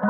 こ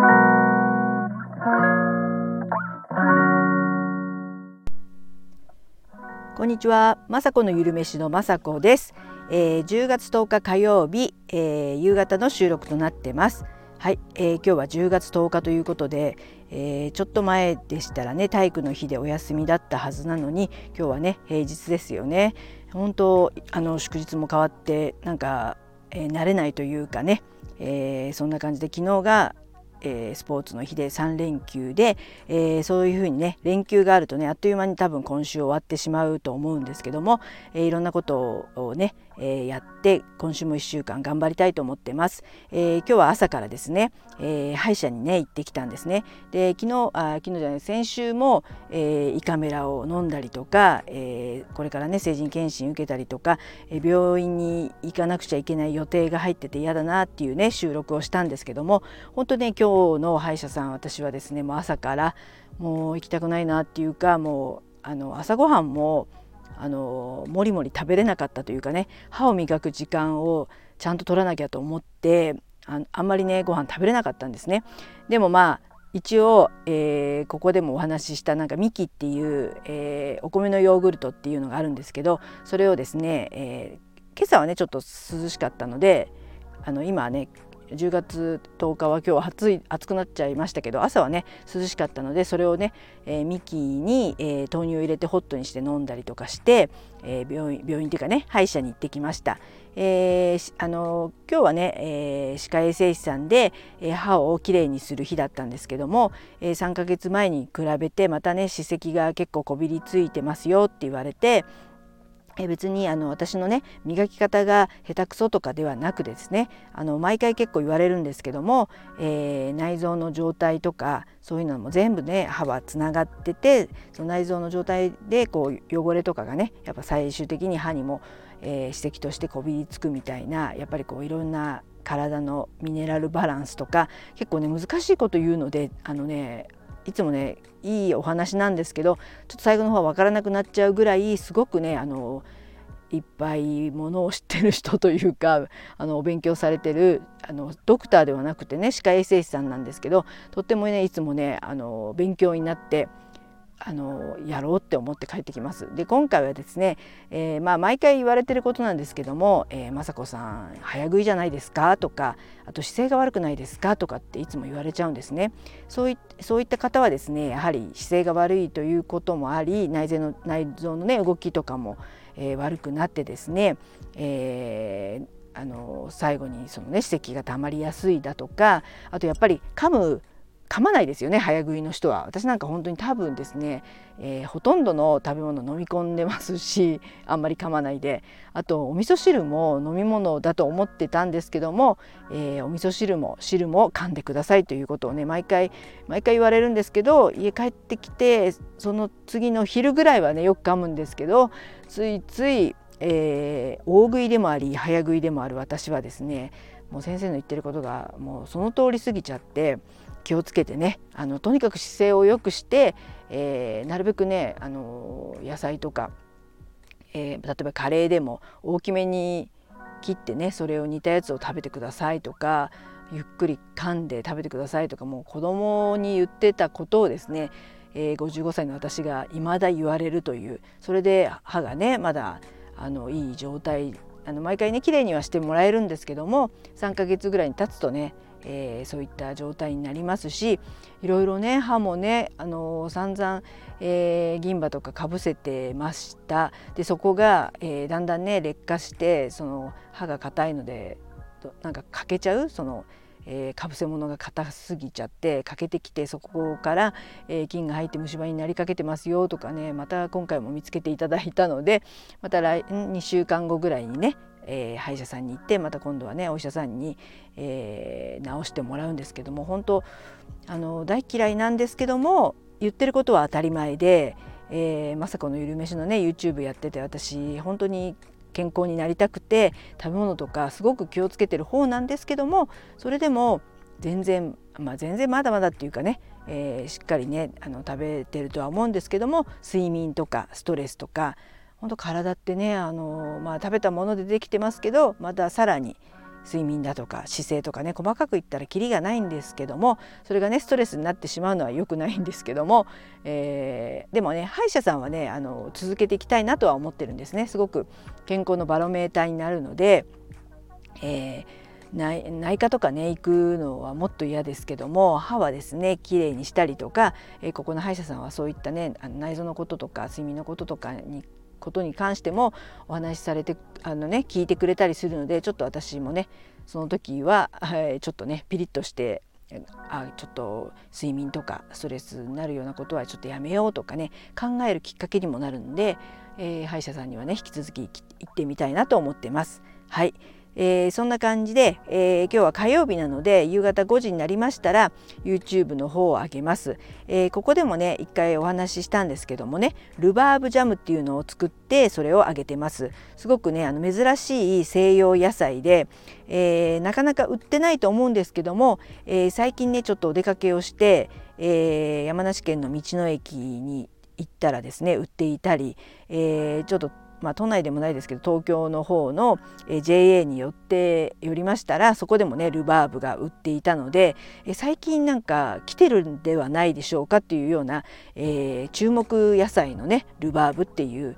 んにちは、まさこのゆるめしのまさこです、えー、10月10日火曜日、えー、夕方の収録となってます。はい、えー、今日は10月10日ということで、えー、ちょっと前でしたらね体育の日でお休みだったはずなのに今日はね平日ですよね。本当あの祝日も変わってなんか、えー、慣れないというかね、えー、そんな感じで昨日がえー、スポーツの日で3連休で、えー、そういうふうにね連休があるとねあっという間に多分今週終わってしまうと思うんですけども、えー、いろんなことをね、えやって今週も1週間頑張りたいと思ってます、え今日は朝からですね、え歯医者にね行ってきたんですね。で昨日あ昨日じゃない先週も、え胃カメラを飲んだりとか、えこれからね成人検診受けたりとか、え病院に行かなくちゃいけない予定が入ってて嫌だなっていうね収録をしたんですけども本当ね今日の歯医者さん私はですねもう朝からもう行きたくないなっていうかもうあの朝ごはんもあのもりもり食べれなかったというかね歯を磨く時間をちゃんと取らなきゃと思ってああんまりねご飯食べれなかったんですね。でもまあ一応、えー、ここでもお話ししたなんかミキっていう、えー、お米のヨーグルトっていうのがあるんですけどそれをですね、えー、今朝はねちょっと涼しかったのであの今はね10月10日は今日は暑い暑くなっちゃいましたけど朝はね涼しかったのでそれをね、えー、ミキに、えー、豆乳を入れてホットにして飲んだりとかして、えー、病院病院っていうかね歯医者に行ってきました。えー、あの今日はね、えー、歯科衛生士さんで、えー、歯をきれいにする日だったんですけども、えー、3ヶ月前に比べてまたね歯石が結構こびりついてますよって言われてえ別にあの私のね磨き方が下手くそとかではなくですねあの毎回結構言われるんですけども、えー、内臓の状態とかそういうのも全部ね歯はつながっててその内臓の状態でこう汚れとかがねやっぱ最終的に歯にも、えー、指摘としてこびりつくみたいなやっぱりこういろんな体のミネラルバランスとか結構ね難しいこと言うのであのねいつもねいいお話なんですけどちょっと最後の方は分からなくなっちゃうぐらいすごくねあのいっぱいものを知ってる人というか あのお勉強されてるあのドクターではなくてね歯科衛生士さんなんですけどとってもねいつもねあの勉強になってあのやろうって思って帰ってきます。で今回はですね、えー、まあ毎回言われてることなんですけども「えー、雅子さん早食いじゃないですか?」とかあと姿勢が悪くないですか？とかっていつも言われちゃうんですね。そういそういった方はですねやはり姿勢が悪いということもあり内臓の内臓のね動きとかも、えー、悪くなってですね、え、あの最後にそのね歯石がたまりやすいだとかあとやっぱり噛む噛まないですよね早食いの人は。私なんか本当に多分ですね、えー、ほとんどの食べ物飲み込んでますしあんまり噛まないで。あとお味噌汁も飲み物だと思ってたんですけども、えー、お味噌汁も汁も噛んでくださいということをね毎回毎回言われるんですけど家帰ってきてその次の昼ぐらいはねよく噛むんですけどついつい、えー、大食いでもあり早食いでもある私はですねもう先生の言ってることがもうその通り過ぎちゃって気をつけてねあのとにかく姿勢を良くして、えー、なるべくねあの野菜とか、えー、例えばカレーでも大きめに切ってねそれを煮たやつを食べてくださいとかゆっくり噛んで食べてくださいとかもう子供に言ってたことをですね、えー、55歳の私が未だ言われるというそれで歯がねまだあのいい状態あの毎回ね綺麗にはしてもらえるんですけども3ヶ月ぐらいに経つとねえー、そういった状態になりますしいろいろね歯もね、あの、散々、えー、銀歯とかかぶせてました。でそこが、えー、だんだんね劣化してその歯が硬いのでなんか欠けちゃうその、えー、かぶせ物が硬すぎちゃって欠けてきてそこから、えー、菌が入って虫歯になりかけてますよとかねまた今回も見つけていただいたのでまた来2週間後ぐらいにねえー、歯医者さんに行ってまた今度はねお医者さんに、えー、治してもらうんですけども本当あの大嫌いなんですけども言ってることは当たり前で、えー、まさこのゆるめしのね YouTube やってて私本当に健康になりたくて食べ物とかすごく気をつけてる方なんですけどもそれでも全然まあ全然まだまだっていうかね、えー、しっかりねあの食べてるとは思うんですけども睡眠とかストレスとか本当体ってねあの、まあ、食べたものでできてますけどまたさらに、睡眠だとか姿勢とかね細かく言ったらキリがないんですけどもそれがねストレスになってしまうのは良くないんですけども、えー、でもね歯医者さんはねあの続けていきたいなとは思ってるんですね。すごく健康のバロメーターになるので、えー内科とかね行くのはもっと嫌ですけども歯はですねきれいにしたりとか、えー、ここの歯医者さんはそういったね内臓のこととか睡眠のこととかにことに関してもお話しされてあのね聞いてくれたりするのでちょっと私もねその時は、えー、ちょっとねピリッとしてあちょっと睡眠とかストレスになるようなことはちょっとやめようとかね考えるきっかけにもなるんで、えー、歯医者さんにはね引き続き行ってみたいなと思ってます。はいえー、そんな感じで、えー、今日は火曜日なので夕方5時になりましたら YouTube の方を上げます、えー、ここでもね一回お話ししたんですけどもねルバーブジャムっていうのを作ってそれを揚げてます。すごくねあの珍しい西洋野菜で、えー、なかなか売ってないと思うんですけども、えー、最近ねちょっとお出かけをして、えー、山梨県の道の駅に行ったらですね売っていたり、えー、ちょっとまあ、都内でもないですけど東京の方の JA に寄って寄りましたらそこでもねルバーブが売っていたので最近なんか来てるんではないでしょうかっていうような、えー、注目野菜のねルバーブっていう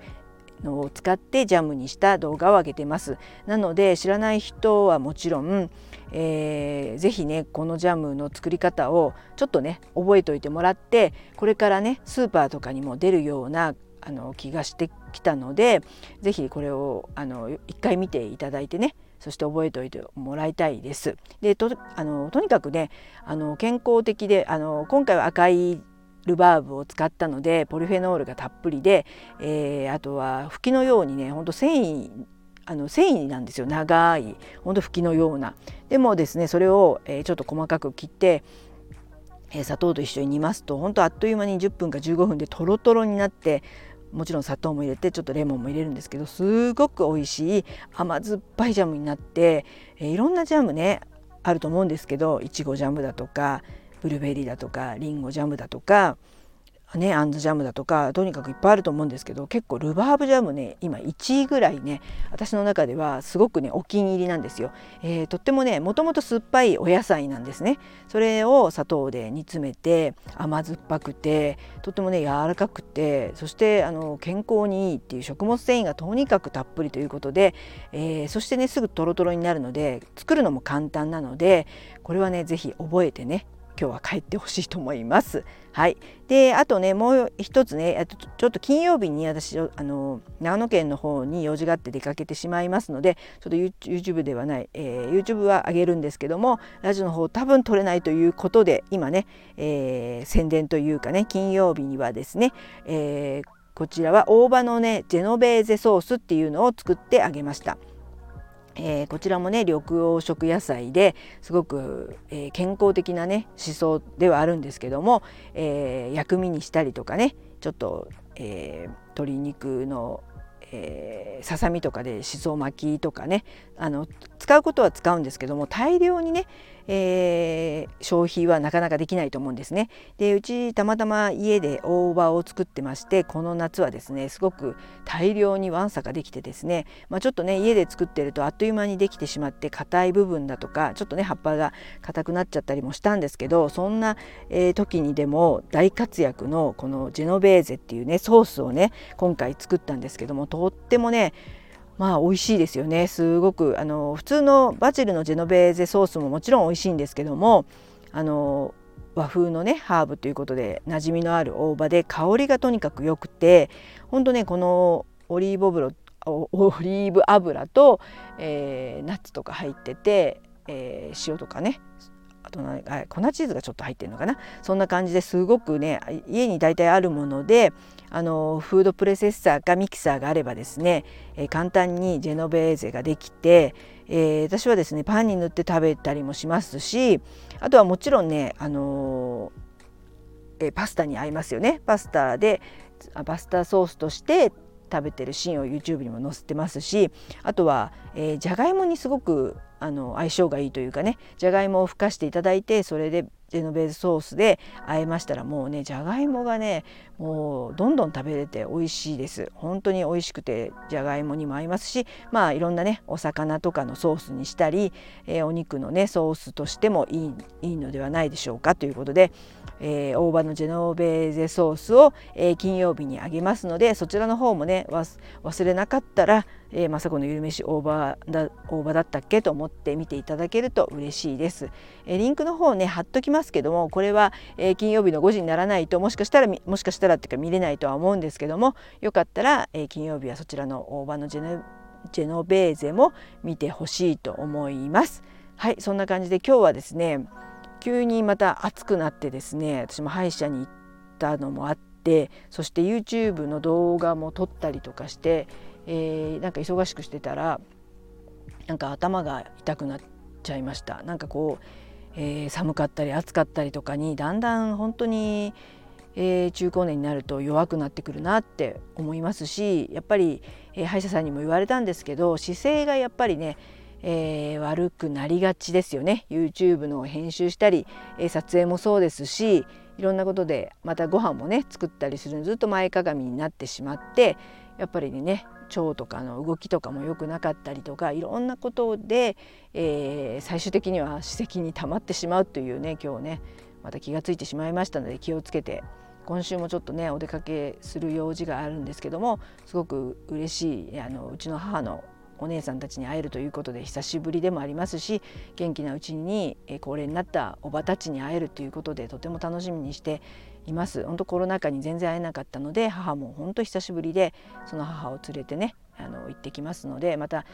のを使ってジャムにした動画を上げてます。なので知らない人はもちろん、えー、ぜひねこのジャムの作り方をちょっとね覚えておいてもらってこれからねスーパーとかにも出るようなあの気がしてきたので是非これをあの一回見ていただいてねそして覚えておいてもらいたいです。でとあのとにかくねあの健康的であの今回は赤いルバーブを使ったのでポリフェノールがたっぷりで、えー、あとは吹きのようにねほんと繊維あの繊維なんですよ長いほんと吹きのような。でもですねそれを、えー、ちょっと細かく切って砂糖と一緒に煮ますと本当あっという間に10分か15分でトロトロになってもちろん砂糖も入れてちょっとレモンも入れるんですけどすごく美味しい甘酸っぱいジャムになって、え、いろんなジャムねあると思うんですけどいちごジャムだとかブルーベリーだとかりんごジャムだとかねあんずジャムだとかとにかくいっぱいあると思うんですけど結構ルバーブジャムね今1位ぐらいね私の中ではすごくねお気に入りなんですよ、えー、とってもねもともと酸っぱいお野菜なんですね。それを砂糖で煮詰めて甘酸っぱくてとってもね柔らかくてそしてあの健康にいいっていう食物繊維がとにかくたっぷりということで、えー、そしてねすぐトロトロになるので作るのも簡単なのでこれはね是非覚えてね今日は帰ってほしいと思います。はい、であとねもう一つねちょっと金曜日に私あの長野県の方に用事があって出かけてしまいますのでちょっと YouTube ではない、えー、YouTube は上げるんですけどもラジオの方多分撮れないということで今ね、えー、宣伝というかね金曜日にはですね、えー、こちらは大葉のねジェノベーゼソースっていうのを作ってあげました。えー、こちらもね緑黄色野菜ですごく、えー、健康的なね思想ではあるんですけども、えー、薬味にしたりとかねちょっと、え鶏肉のえ、ささみとかでしそ巻きとかねあの使うことは使うんですけども大量にね、えー、消費はなかなかできないと思うんですね。でうちたまたま家で大葉を作ってましてこの夏はですねすごく大量にわんさかできてですね、まあ、ちょっとね家で作ってるとあっという間にできてしまって硬い部分だとかちょっとね葉っぱが硬くなっちゃったりもしたんですけどそんな、えー、時にでも大活躍のこのジェノベーゼっていうねソースをね今回作ったんですけどもとってもねまあ美味しいですよね。すごくあの普通のバジルのジェノベーゼソースももちろん美味しいんですけどもあの和風のねハーブということで馴染みのある大葉で香りがとにかく良くて本当ねこのオリーブ油オリーブ油と、えー、ナッツとか入ってて、えー、塩とかねあとあ粉チーズがちょっと入ってるのかな？そんな感じですごくね家に大体あるものであのフードプレセッサーかミキサーがあればですね、え、簡単にジェノベーゼができて、えー、私はですねパンに塗って食べたりもしますしあとはもちろんね、あの、えー、パスタに合いますよね。パスタでパスタソースとして食べてるシーンを YouTube にも載せてますしあとは、えー、じゃがいもにすごくあの相性がいいというかねじゃがいもをふかしていただいてそれでジェノベーゼソースで和えましたらもうねじゃがいもがねもうどんどん食べれて美味しいです。本当に美味しくてじゃがいもにも合いますしまあいろんなねお魚とかのソースにしたり、えー、お肉のねソースとしてもいいいいのではないでしょうかということで、えー、大葉のジェノベーゼソースを、えー、金曜日にあげますのでそちらの方もね忘れなかったら、えー、まさこのゆるめし大葉だ大葉だったっけと思って見ていただけると嬉しいです、えー、リンクの方ね貼っときますけどもこれは、えー、金曜日の5時にならないともしかしたらもしかしたらっていうか見れないとは思うんですけどもよかったら、えー、金曜日はそちらの大葉のジェノジェノベーゼも見てほしいと思います。はいそんな感じで今日はですね急にまた暑くなってですね私も歯医者に行ったのもあってそして YouTube の動画も撮ったりとかして、えー、なんか忙しくしてたらなんか頭が痛くなっちゃいました。なんかこう、えー、寒かったり暑かったりとかにだんだん本当に、えー、中高年になると弱くなってくるなって思いますしやっぱり、えー、歯医者さんにも言われたんですけど姿勢がやっぱりねえー、悪くなりがちですよね。YouTube の編集したり、えー、撮影もそうですしいろんなことでまたご飯もね作ったりするのずっと前かがみになってしまってやっぱりね腸とかの動きとかも良くなかったりとかいろんなことで、えー、最終的には歯石に溜まってしまうというね今日ねまた気が付いてしまいましたので気をつけて今週もちょっとねお出かけする用事があるんですけどもすごく嬉しいあのうちの母のお姉さんたちに会えるということで久しぶりでもありますし元気なうちに高齢になったおばたちに会えるということでとても楽しみにしています。本当コロナ禍に全然会えなかったので母も本当久しぶりでその母を連れてねあの行ってきますのでまた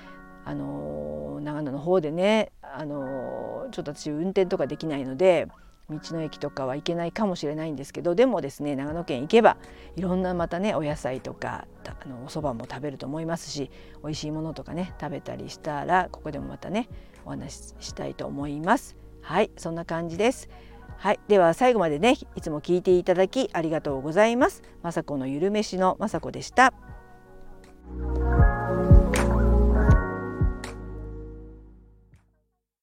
あの長野の方でねあのちょっと私運転とかできないので道の駅とかは行けないかもしれないんですけどでもですね長野県行けばいろんなまたねお野菜とかあのお蕎麦も食べると思いますし美味しいものとかね食べたりしたらここでもまたねお話ししたいと思います。はいそんな感じです。はいでは最後までねいつも聞いていただきありがとうございます。雅子のゆるめしの雅子でした。